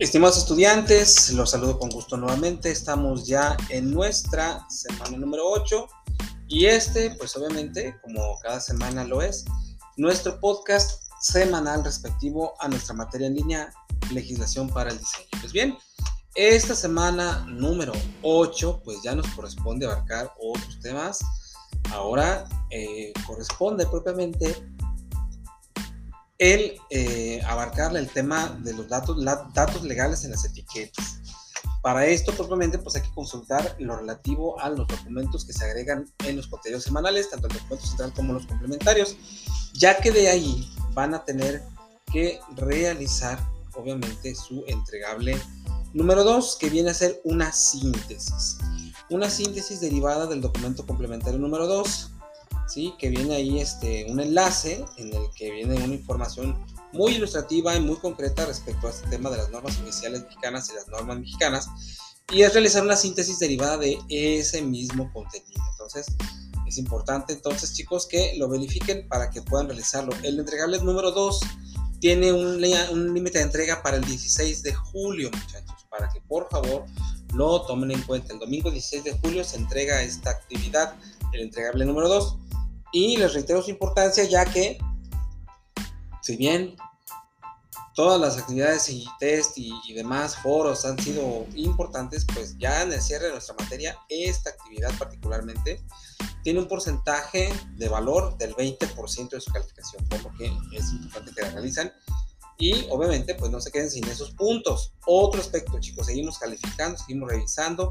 Estimados estudiantes, los saludo con gusto nuevamente. Estamos ya en nuestra semana número 8 y este, pues obviamente, como cada semana lo es, nuestro podcast semanal respectivo a nuestra materia en línea, legislación para el diseño. Pues bien, esta semana número 8, pues ya nos corresponde abarcar otros temas. Ahora eh, corresponde propiamente el eh, abarcar el tema de los datos, datos legales en las etiquetas. Para esto, propiamente, pues hay que consultar lo relativo a los documentos que se agregan en los contenidos semanales, tanto el documento central como los complementarios, ya que de ahí van a tener que realizar, obviamente, su entregable número 2, que viene a ser una síntesis. Una síntesis derivada del documento complementario número 2, ¿sí? que viene ahí este, un enlace en el que viene una información muy ilustrativa y muy concreta respecto a este tema de las normas oficiales mexicanas y las normas mexicanas, y es realizar una síntesis derivada de ese mismo contenido. Entonces, es importante entonces, chicos, que lo verifiquen para que puedan realizarlo. El entregable número 2 tiene un, un límite de entrega para el 16 de julio, muchachos, para que por favor lo tomen en cuenta. El domingo 16 de julio se entrega esta actividad, el entregable número 2. Y les reitero su importancia ya que, si bien todas las actividades y test y, demás foros han sido importantes, pues ya en el cierre de nuestra materia, esta actividad particularmente tiene un porcentaje de valor del 20% de su calificación, por lo que es importante que la realizan. Y obviamente, pues no se queden sin esos puntos. Otro aspecto, chicos, seguimos calificando, seguimos revisando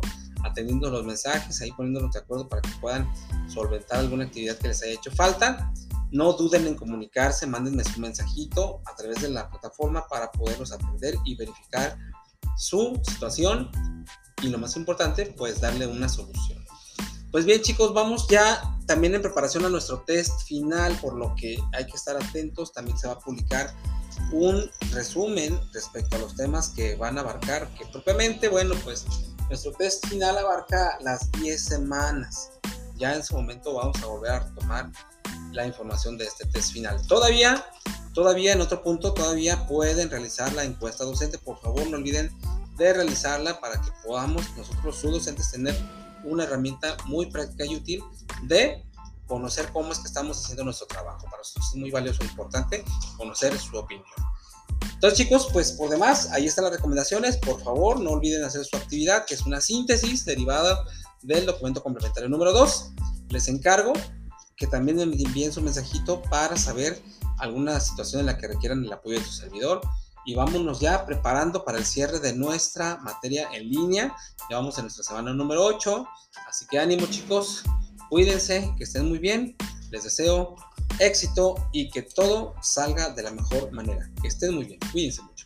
atendiendo los mensajes, ahí poniéndonos de acuerdo para que puedan solventar alguna actividad que les haya hecho falta. No duden en comunicarse, mándenme su mensajito a través de la plataforma para poderlos atender y verificar su situación y lo más importante, pues darle una solución. Pues bien chicos, vamos ya también en preparación a nuestro test final, por lo que hay que estar atentos. También se va a publicar un resumen respecto a los temas que van a abarcar, que propiamente, bueno, pues nuestro test final abarca las 10 semanas. Ya en su momento vamos a volver a retomar la información de este test final. Todavía, todavía en otro punto, todavía pueden realizar la encuesta docente. Por favor, no olviden de realizarla para que podamos nosotros, sus docentes, tener una herramienta muy práctica y útil de conocer cómo es que estamos haciendo nuestro trabajo. Para nosotros es muy valioso e importante conocer su opinión. Entonces, chicos, pues por demás, ahí están las recomendaciones. Por favor, no olviden hacer su actividad, que es una síntesis derivada del documento complementario número 2. Les encargo que también me envíen su mensajito para saber alguna situación en la que requieran el apoyo de su servidor. Y vámonos ya preparando para el cierre de nuestra materia en línea. Ya vamos en nuestra semana número 8. Así que ánimo, chicos. Cuídense, que estén muy bien. Les deseo éxito y que todo salga de la mejor manera. Que estén muy bien. Cuídense mucho.